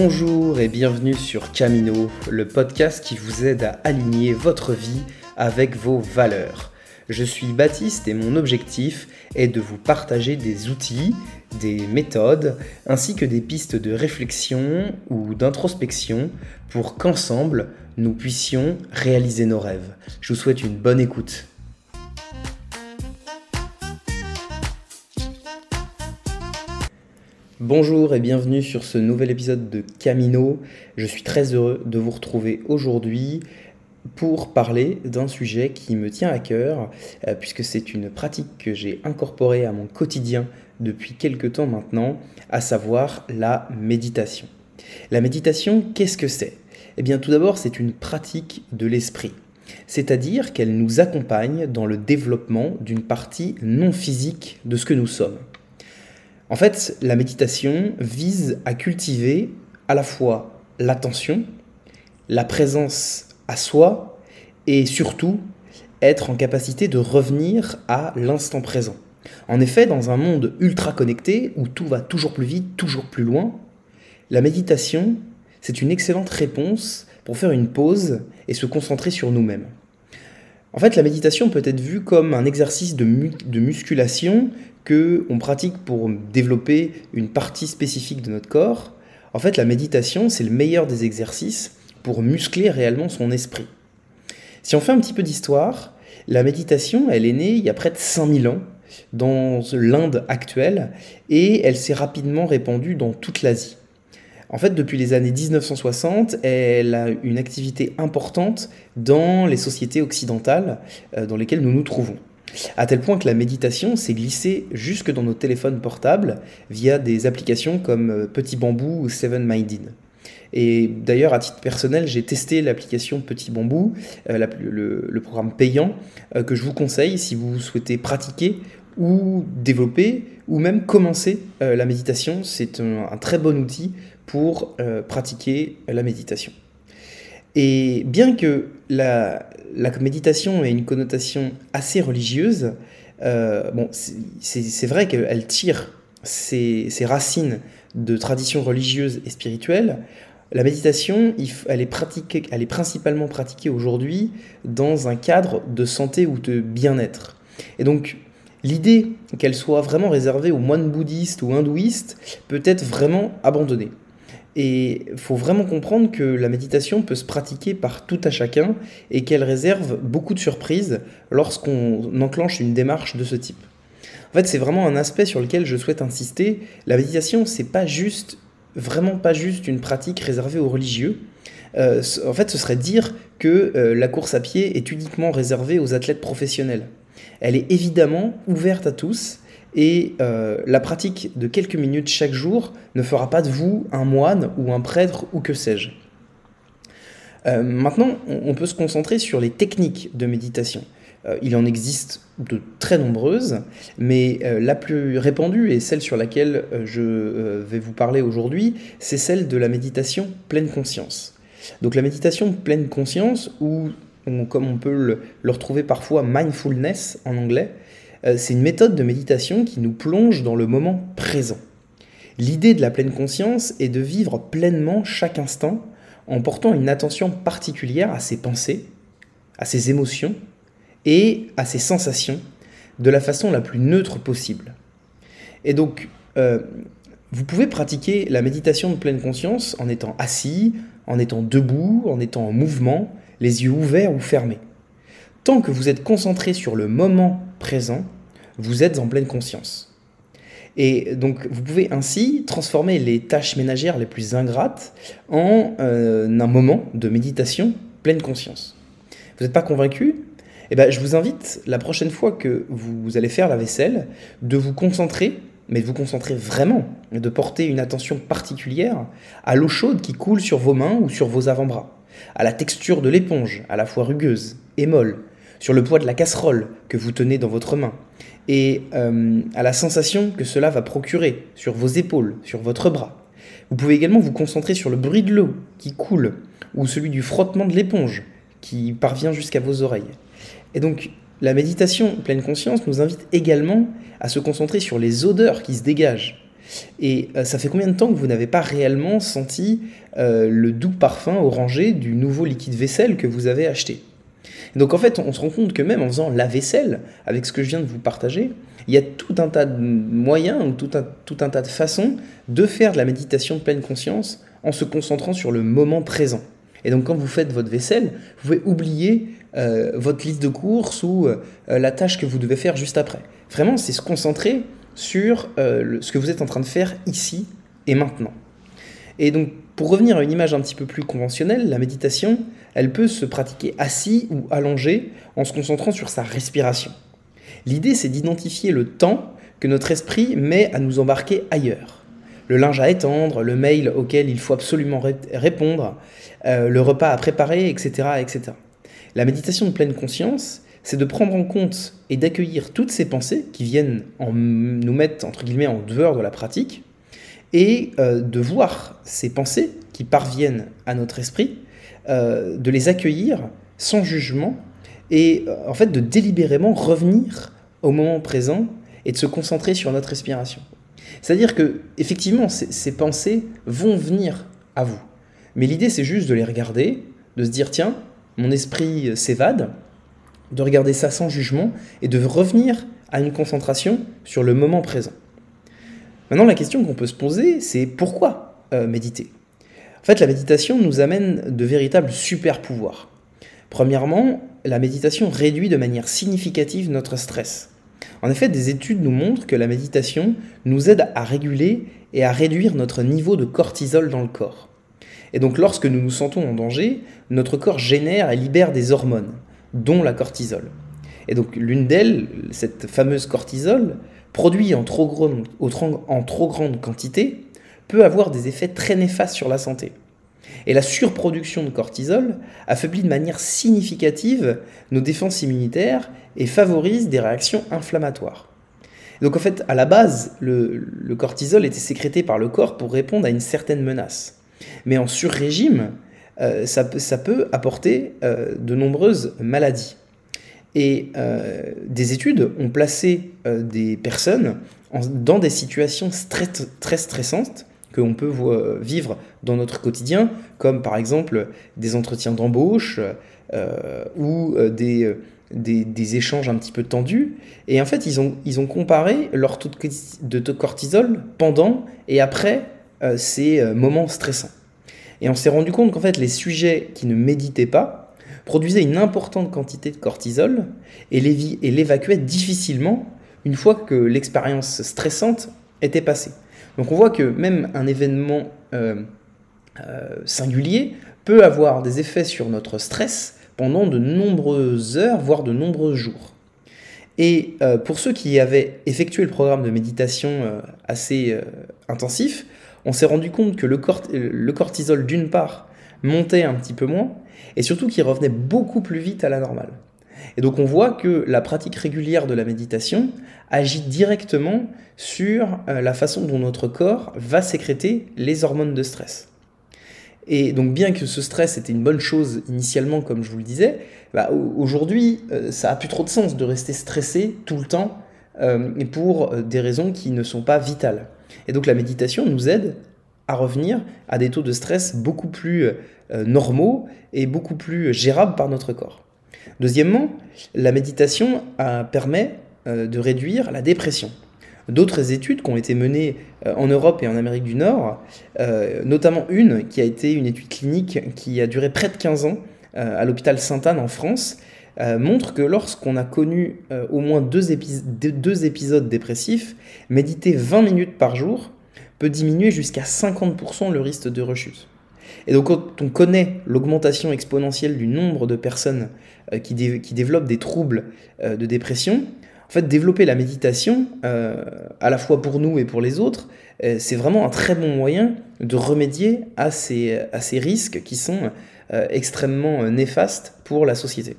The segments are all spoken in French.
Bonjour et bienvenue sur Camino, le podcast qui vous aide à aligner votre vie avec vos valeurs. Je suis Baptiste et mon objectif est de vous partager des outils, des méthodes, ainsi que des pistes de réflexion ou d'introspection pour qu'ensemble, nous puissions réaliser nos rêves. Je vous souhaite une bonne écoute. Bonjour et bienvenue sur ce nouvel épisode de Camino. Je suis très heureux de vous retrouver aujourd'hui pour parler d'un sujet qui me tient à cœur, euh, puisque c'est une pratique que j'ai incorporée à mon quotidien depuis quelques temps maintenant, à savoir la méditation. La méditation, qu'est-ce que c'est? Eh bien tout d'abord, c'est une pratique de l'esprit, c'est-à-dire qu'elle nous accompagne dans le développement d'une partie non physique de ce que nous sommes. En fait, la méditation vise à cultiver à la fois l'attention, la présence à soi et surtout être en capacité de revenir à l'instant présent. En effet, dans un monde ultra connecté où tout va toujours plus vite, toujours plus loin, la méditation, c'est une excellente réponse pour faire une pause et se concentrer sur nous-mêmes. En fait, la méditation peut être vue comme un exercice de, musculation que on pratique pour développer une partie spécifique de notre corps. En fait, la méditation, c'est le meilleur des exercices pour muscler réellement son esprit. Si on fait un petit peu d'histoire, la méditation, elle est née il y a près de 5000 ans dans l'Inde actuelle et elle s'est rapidement répandue dans toute l'Asie. En fait, depuis les années 1960, elle a une activité importante dans les sociétés occidentales euh, dans lesquelles nous nous trouvons. À tel point que la méditation s'est glissée jusque dans nos téléphones portables via des applications comme euh, Petit Bambou ou Seven Minded. Et d'ailleurs, à titre personnel, j'ai testé l'application Petit Bambou, euh, le, programme payant, que je vous conseille si vous souhaitez pratiquer ou développer ou même commencer la méditation. C'est un, très bon outil pour pratiquer la méditation. Et bien que la, méditation ait une connotation assez religieuse, euh, bon, c'est vrai qu'elle tire ses, racines de traditions religieuses et spirituelles. La méditation, elle est, elle est principalement pratiquée aujourd'hui dans un cadre de santé ou de bien-être. Et donc, l'idée qu'elle soit vraiment réservée aux moines bouddhistes ou hindouistes peut être vraiment abandonnée. Et il faut vraiment comprendre que la méditation peut se pratiquer par tout à chacun et qu'elle réserve beaucoup de surprises lorsqu'on enclenche une démarche de ce type. En fait, c'est vraiment un aspect sur lequel je souhaite insister. La méditation, c'est pas juste, vraiment pas juste une pratique réservée aux religieux. Euh, en fait, ce serait dire que euh, la course à pied est uniquement réservée aux athlètes professionnels. Elle est évidemment ouverte à tous et euh, la pratique de quelques minutes chaque jour ne fera pas de vous un moine ou un prêtre ou que sais-je. Euh, maintenant, on peut se concentrer sur les techniques de méditation. Euh, il en existe de très nombreuses, mais la plus répandue et celle sur laquelle je vais vous parler aujourd'hui, c'est celle de la méditation pleine conscience. Donc la méditation pleine conscience, ou comme on peut le retrouver parfois mindfulness en anglais, euh, c'est une méthode de méditation qui nous plonge dans le moment présent. L'idée de la pleine conscience est de vivre pleinement chaque instant en portant une attention particulière à ses pensées, à ses émotions et à ses sensations de la façon la plus neutre possible. Et donc, euh, vous pouvez pratiquer la méditation de pleine conscience en étant assis, en étant debout, en étant en mouvement, les yeux ouverts ou fermés. Tant que vous êtes concentré sur le moment présent, vous êtes en pleine conscience. Et donc vous pouvez ainsi transformer les tâches ménagères les plus ingrates en euh, un moment de méditation pleine conscience. Vous n'êtes pas convaincu? Eh ben, Je vous invite la prochaine fois que vous allez faire la vaisselle de vous concentrer, mais de vous concentrer vraiment, de porter une attention particulière à l'eau chaude qui coule sur vos mains ou sur vos avant-bras, à la texture de l'éponge, à la fois rugueuse et molle, sur le poids de la casserole que vous tenez dans votre main, et euh, à la sensation que cela va procurer sur vos épaules, sur votre bras. Vous pouvez également vous concentrer sur le bruit de l'eau qui coule, ou celui du frottement de l'éponge qui parvient jusqu'à vos oreilles. Et donc, la méditation pleine conscience nous invite également à se concentrer sur les odeurs qui se dégagent. Et ça fait combien de temps que vous n'avez pas réellement senti le doux parfum orangé du nouveau liquide vaisselle que vous avez acheté? Donc en fait, on se rend compte que même en faisant la vaisselle, avec ce que je viens de vous partager, il y a tout un tas de moyens ou tout un, tout un tas de façons de faire de la méditation pleine conscience en se concentrant sur le moment présent. Et donc quand vous faites votre vaisselle, vous pouvez oublier euh, votre liste de courses ou euh, la tâche que vous devez faire juste après. Vraiment, c'est se concentrer sur euh, ce que vous êtes en train de faire ici et maintenant. Et donc, pour revenir à une image un petit peu plus conventionnelle, la méditation, elle peut se pratiquer assis ou allongé en se concentrant sur sa respiration. L'idée, c'est d'identifier le temps que notre esprit met à nous embarquer ailleurs. Le linge à étendre, le mail auquel il faut absolument répondre, euh, le repas à préparer, etc., etc. La méditation de pleine conscience, c'est de prendre en compte et d'accueillir toutes ces pensées qui viennent en, nous mettre, entre guillemets, en dehors de la pratique, et euh, de voir ces pensées qui parviennent à notre esprit, euh, de les accueillir sans jugement et euh, en fait de délibérément revenir au moment présent et de se concentrer sur notre respiration. C'est-à-dire que effectivement ces, ces pensées vont venir à vous, mais l'idée c'est juste de les regarder, de se dire tiens mon esprit s'évade, de regarder ça sans jugement et de revenir à une concentration sur le moment présent. Maintenant, la question qu'on peut se poser, c'est pourquoi euh, méditer? En fait, la méditation nous amène de véritables super pouvoirs. Premièrement, la méditation réduit de manière significative notre stress. En effet, des études nous montrent que la méditation nous aide à réguler et à réduire notre niveau de cortisol dans le corps. Et donc lorsque nous nous sentons en danger, notre corps génère et libère des hormones, dont la cortisol. Et donc l'une d'elles, cette fameuse cortisol, produit en trop, grande, quantité, peut avoir des effets très néfastes sur la santé. Et la surproduction de cortisol affaiblit de manière significative nos défenses immunitaires et favorise des réactions inflammatoires. Donc en fait, à la base, le, cortisol était sécrété par le corps pour répondre à une certaine menace. Mais en surrégime, euh, ça, peut apporter euh, de nombreuses maladies. Et euh, des études ont placé des personnes dans des situations très, stressantes que l'on peut vivre dans notre quotidien, comme par exemple des entretiens d'embauche ou des, échanges un petit peu tendus. Et en fait, ils ont, ils ont comparé leur taux de cortisol pendant et après ces moments stressants. Et on s'est rendu compte qu'en fait, les sujets qui ne méditaient pas, produisait une importante quantité de cortisol et l'évacuait difficilement une fois que l'expérience stressante était passée. Donc on voit que même un événement euh, euh, singulier peut avoir des effets sur notre stress pendant de nombreuses heures, voire de nombreux jours. Et euh, pour ceux qui avaient effectué le programme de méditation assez intensif, on s'est rendu compte que le, cortisol, d'une part, montait un petit peu moins, et surtout qu'il revenait beaucoup plus vite à la normale. Et donc on voit que la pratique régulière de la méditation agit directement sur euh, la façon dont notre corps va sécréter les hormones de stress. Et donc bien que ce stress était une bonne chose initialement, comme je vous le disais, bah, aujourd'hui euh, ça a plus trop de sens de rester stressé tout le temps euh, pour des raisons qui ne sont pas vitales. Et donc la méditation nous aide à revenir à des taux de stress beaucoup plus euh, normaux et beaucoup plus gérables par notre corps. Deuxièmement, la méditation euh, permet euh, de réduire la dépression. D'autres études qui ont été menées en Europe et en Amérique du Nord, notamment une qui a été une étude clinique qui a duré près de 15 ans à l'hôpital Sainte-Anne en France, montrent que lorsqu'on a connu au moins deux, épisodes dépressifs, méditer 20 minutes par jour peut diminuer jusqu'à 50% le risque de rechute. Et donc quand on connaît l'augmentation exponentielle du nombre de personnes euh, qui, développent des troubles euh, de dépression, en fait développer la méditation, euh, à la fois pour nous et pour les autres, c'est vraiment un très bon moyen de remédier à ces risques qui sont extrêmement néfastes pour la société.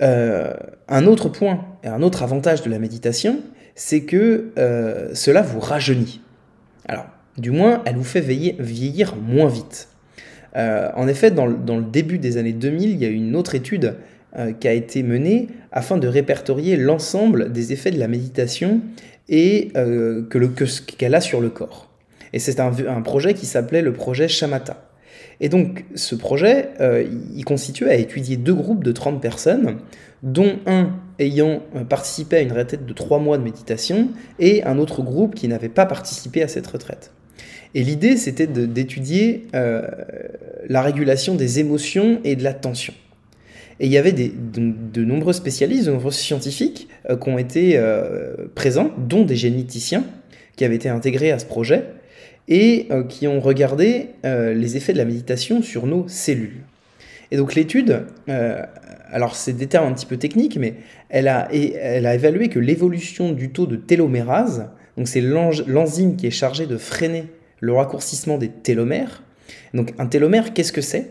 Un autre point, et un autre avantage de la méditation, c'est que cela vous rajeunit. Alors, du moins, elle vous fait vieillir moins vite. Euh, en effet, dans le, début des années 2000, il y a une autre étude euh, qui a été menée afin de répertorier l'ensemble des effets de la méditation et euh, que le, qu'elle a sur le corps. Et c'est un, un, projet qui s'appelait le projet Shamatha. Et donc ce projet, euh, il constituait à étudier deux groupes de 30 personnes, dont un ayant participé à une retraite de trois mois de méditation et un autre groupe qui n'avait pas participé à cette retraite. Et l'idée, c'était d'étudier euh, la régulation des émotions et de la tension. Et il y avait de, nombreux spécialistes, de nombreux scientifiques euh, qui ont été euh, présents, dont des généticiens qui avaient été intégrés à ce projet et qui ont regardé les effets de la méditation sur nos cellules. Et donc l'étude, alors c'est des termes un petit peu techniques, mais elle a, elle a évalué que l'évolution du taux de télomérase, donc c'est l'enzyme qui est chargée de freiner le raccourcissement des télomères. Donc un télomère, qu'est-ce que c'est?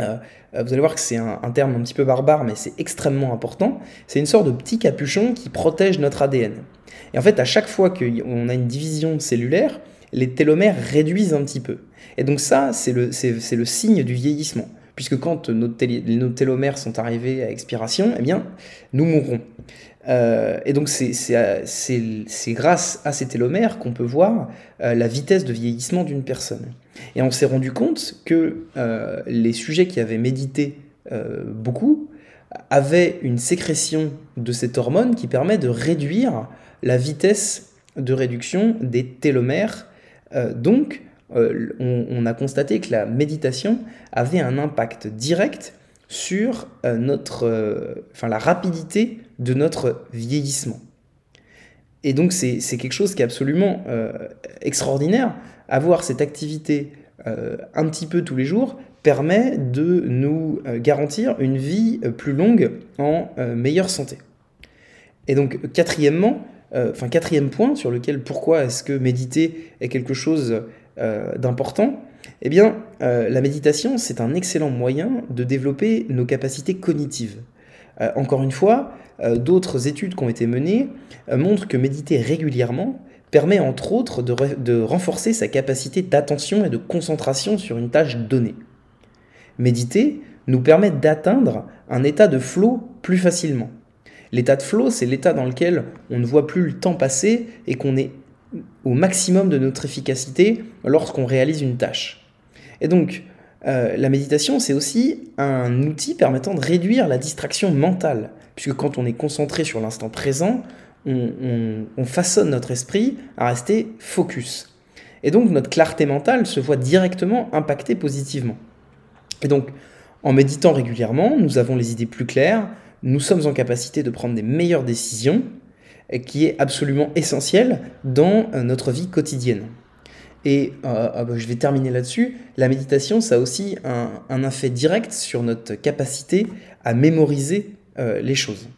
Euh, vous allez voir que c'est un, terme un petit peu barbare, mais c'est extrêmement important. C'est une sorte de petit capuchon qui protège notre ADN. Et en fait, à chaque fois qu'on a une division cellulaire, les télomères réduisent un petit peu. Et donc ça, c'est le, le, signe du vieillissement. Puisque quand nos, nos, télomères sont arrivés à expiration, eh bien, nous mourrons. Euh, et donc euh, c'est grâce à ces télomères qu'on peut voir euh, la vitesse de vieillissement d'une personne. Et on s'est rendu compte que les sujets qui avaient médité beaucoup avaient une sécrétion de cette hormone qui permet de réduire la vitesse de réduction des télomères. Donc on, on, a constaté que la méditation avait un impact direct sur notre, enfin, la rapidité de notre vieillissement. Et donc c'est quelque chose qui est absolument euh, extraordinaire. Avoir cette activité euh, un petit peu tous les jours permet de nous euh, garantir une vie plus longue en meilleure santé. Et donc quatrièmement, enfin quatrième point sur lequel pourquoi est-ce que méditer est quelque chose d'important, eh bien la méditation c'est un excellent moyen de développer nos capacités cognitives. encore une fois, euh, d'autres études qui ont été menées euh, montrent que méditer régulièrement permet entre autres de, renforcer sa capacité d'attention et de concentration sur une tâche donnée. Méditer nous permet d'atteindre un état de flow plus facilement. L'état de flow, c'est l'état dans lequel on ne voit plus le temps passer et qu'on est au maximum de notre efficacité lorsqu'on réalise une tâche. Et donc, euh, la méditation, c'est aussi un outil permettant de réduire la distraction mentale puisque quand on est concentré sur l'instant présent, on, façonne notre esprit à rester focus. Et donc notre clarté mentale se voit directement impactée positivement. Et donc en méditant régulièrement, nous avons les idées plus claires, nous sommes en capacité de prendre des meilleures décisions, qui est absolument essentiel dans euh, notre vie quotidienne. Et euh, ah bah, je vais terminer là-dessus. La méditation, ça a aussi un, effet direct sur notre capacité à mémoriser euh, les choses.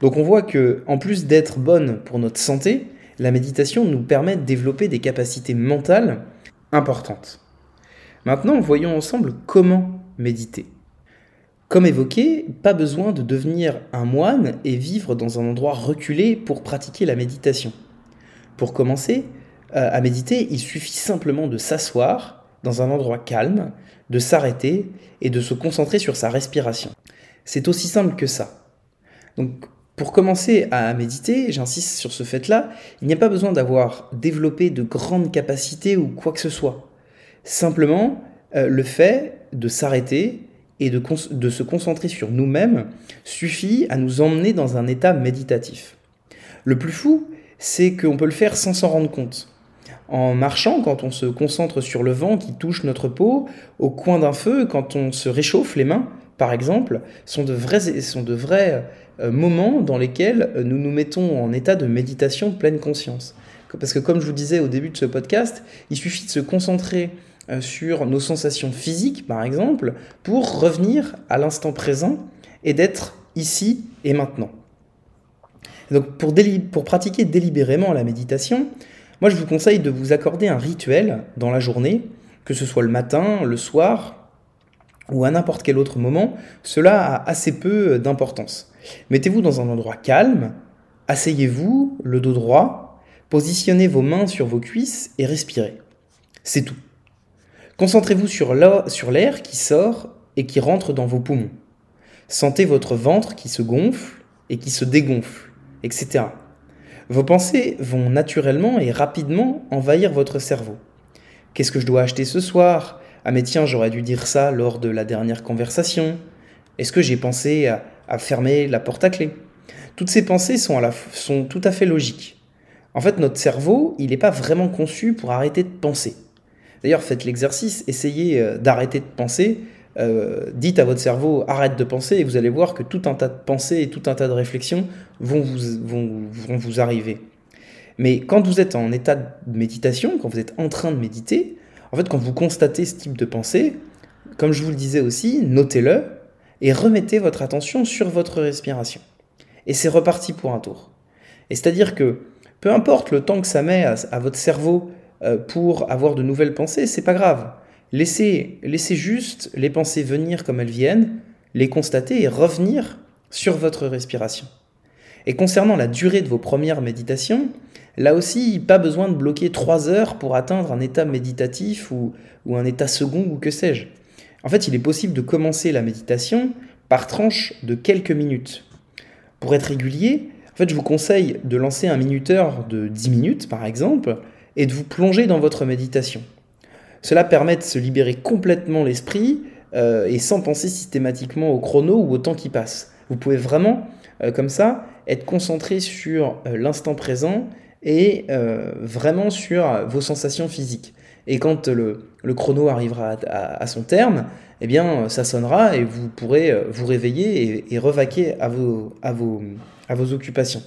Donc on voit que en plus d'être bonne pour notre santé, la méditation nous permet de développer des capacités mentales importantes. Maintenant, voyons ensemble comment méditer. Comme évoqué, pas besoin de devenir un moine et vivre dans un endroit reculé pour pratiquer la méditation. Pour commencer euh, à méditer, il suffit simplement de s'asseoir dans un endroit calme, de s'arrêter et de se concentrer sur sa respiration. C'est aussi simple que ça. Donc, pour commencer à méditer, j'insiste sur ce fait-là, il n'y a pas besoin d'avoir développé de grandes capacités ou quoi que ce soit. Simplement, euh, le fait de s'arrêter et de, se concentrer sur nous-mêmes suffit à nous emmener dans un état méditatif. Le plus fou, c'est qu'on peut le faire sans s'en rendre compte. En marchant, quand on se concentre sur le vent qui touche notre peau, au coin d'un feu, quand on se réchauffe les mains, par exemple, sont de vrais, sont de vrais euh, moments dans lesquels euh, nous nous mettons en état de méditation de pleine conscience. Parce que comme je vous disais au début de ce podcast, il suffit de se concentrer sur nos sensations physiques, par exemple, pour revenir à l'instant présent et d'être ici et maintenant. Donc pour, pratiquer délibérément la méditation, moi je vous conseille de vous accorder un rituel dans la journée, que ce soit le matin, le soir, ou à n'importe quel autre moment, cela a assez peu d'importance. Mettez-vous dans un endroit calme, asseyez-vous, le dos droit, positionnez vos mains sur vos cuisses et respirez. C'est tout. Concentrez-vous sur l'air qui sort et qui rentre dans vos poumons. Sentez votre ventre qui se gonfle et qui se dégonfle, etc. Vos pensées vont naturellement et rapidement envahir votre cerveau. Qu'est-ce que je dois acheter ce soir? Ah mais tiens, j'aurais dû dire ça lors de la dernière conversation. Est-ce que j'ai pensé à, fermer la porte à clé? Toutes ces pensées sont, sont tout à fait logiques. En fait, notre cerveau, il n'est pas vraiment conçu pour arrêter de penser. D'ailleurs, faites l'exercice, essayez euh, d'arrêter de penser. Euh, dites à votre cerveau arrête de penser et vous allez voir que tout un tas de pensées et tout un tas de réflexions vont vous, vont, arriver. Mais quand vous êtes en état de méditation, quand vous êtes en train de méditer, en fait, quand vous constatez ce type de pensée, comme je vous le disais aussi, notez-le et remettez votre attention sur votre respiration. Et c'est reparti pour un tour. Et c'est-à-dire que peu importe le temps que ça met à votre cerveau pour avoir de nouvelles pensées, c'est pas grave. Laissez, laissez juste les pensées venir comme elles viennent, les constater et revenir sur votre respiration. Et concernant la durée de vos premières méditations, là aussi, pas besoin de bloquer trois heures pour atteindre un état méditatif ou, ou un état second ou que sais-je. En fait, il est possible de commencer la méditation par tranche de quelques minutes. Pour être régulier, en fait, je vous conseille de lancer un minuteur de 10 minutes, par exemple, et de vous plonger dans votre méditation. Cela permet de se libérer complètement l'esprit euh, et sans penser systématiquement au chrono ou au temps qui passe. Vous pouvez vraiment, euh, comme ça, être concentré sur euh, l'instant présent et vraiment sur vos sensations physiques. Et quand le, chrono arrivera à, son terme, eh bien, ça sonnera et vous pourrez vous réveiller et, revaquer à vos, à vos occupations.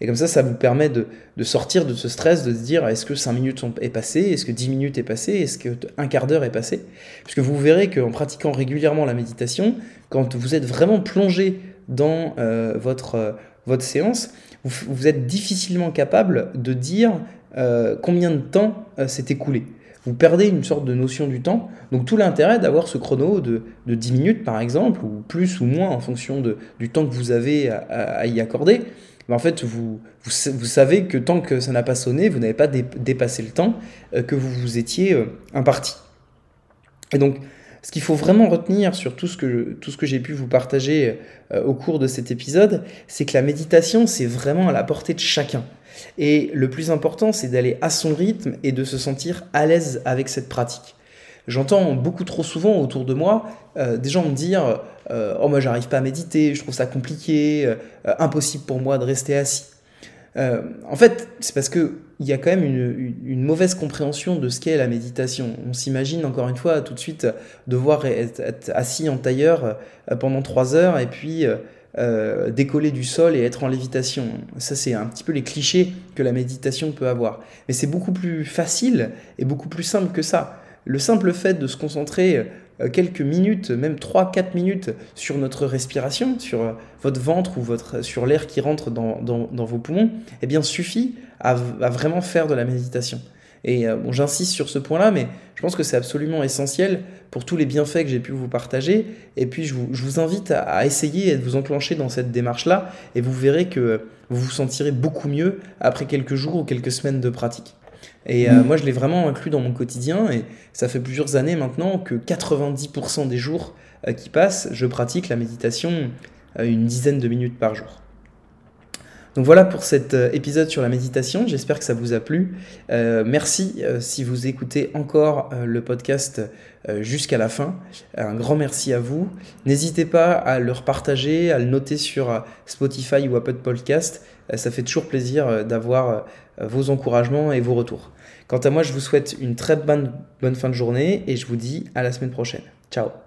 Et comme ça, ça vous permet de, sortir de ce stress, de se dire est-ce que 5 minutes sont, est passé, est-ce que 10 minutes est passé, est-ce que un quart d'heure est passé? Puisque vous verrez qu'en pratiquant régulièrement la méditation, quand vous êtes vraiment plongé dans euh, votre, euh, votre séance, vous, êtes difficilement capable de dire euh, combien de temps s'est écoulé. Vous perdez une sorte de notion du temps. Donc tout l'intérêt d'avoir ce chrono de, de, 10 minutes par exemple, ou plus ou moins en fonction de, du temps que vous avez à y accorder, en fait, vous, savez que tant que ça n'a pas sonné, vous n'avez pas dépassé le temps euh, que vous vous étiez euh, imparti. Et donc, ce qu'il faut vraiment retenir sur tout ce que, tout ce que j'ai pu vous partager euh, au cours de cet épisode, c'est que la méditation, c'est vraiment à la portée de chacun. Et le plus important, c'est d'aller à son rythme et de se sentir à l'aise avec cette pratique. J'entends beaucoup trop souvent autour de moi des gens me dire euh, oh moi j'arrive pas à méditer, je trouve ça compliqué, euh, impossible pour moi de rester assis. Euh, en fait, c'est parce que il y a quand même une, mauvaise compréhension de ce qu'est la méditation. On s'imagine encore une fois tout de suite devoir être, assis en tailleur pendant trois heures et puis décoller du sol et être en lévitation. Ça, c'est un petit peu les clichés que la méditation peut avoir. Mais c'est beaucoup plus facile et beaucoup plus simple que ça. Le simple fait de se concentrer euh, quelques minutes, même 3-4 minutes sur notre respiration, sur euh, votre ventre ou votre, sur l'air qui rentre dans, vos poumons, eh bien suffit à, vraiment faire de la méditation. Et euh, bon, j'insiste sur ce point-là, mais je pense que c'est absolument essentiel pour tous les bienfaits que j'ai pu vous partager. Et puis je vous, invite à, à, essayer et de vous enclencher dans cette démarche-là, et vous verrez que vous vous sentirez beaucoup mieux après quelques jours ou quelques semaines de pratique. Et euh, moi, je l'ai vraiment inclus dans mon quotidien. Et ça fait plusieurs années maintenant que 90% des jours euh, qui passent, je pratique la méditation euh, une dizaine de minutes par jour. Donc voilà pour cet épisode sur la méditation, j'espère que ça vous a plu. merci si vous écoutez encore le podcast jusqu'à la fin. Un grand merci à vous. N'hésitez pas à le repartager, à le noter sur Spotify ou Apple Podcast. ça fait toujours plaisir d'avoir vos encouragements et vos retours. Quant à moi, je vous souhaite une très bonne, bonne fin de journée et je vous dis à la semaine prochaine. Ciao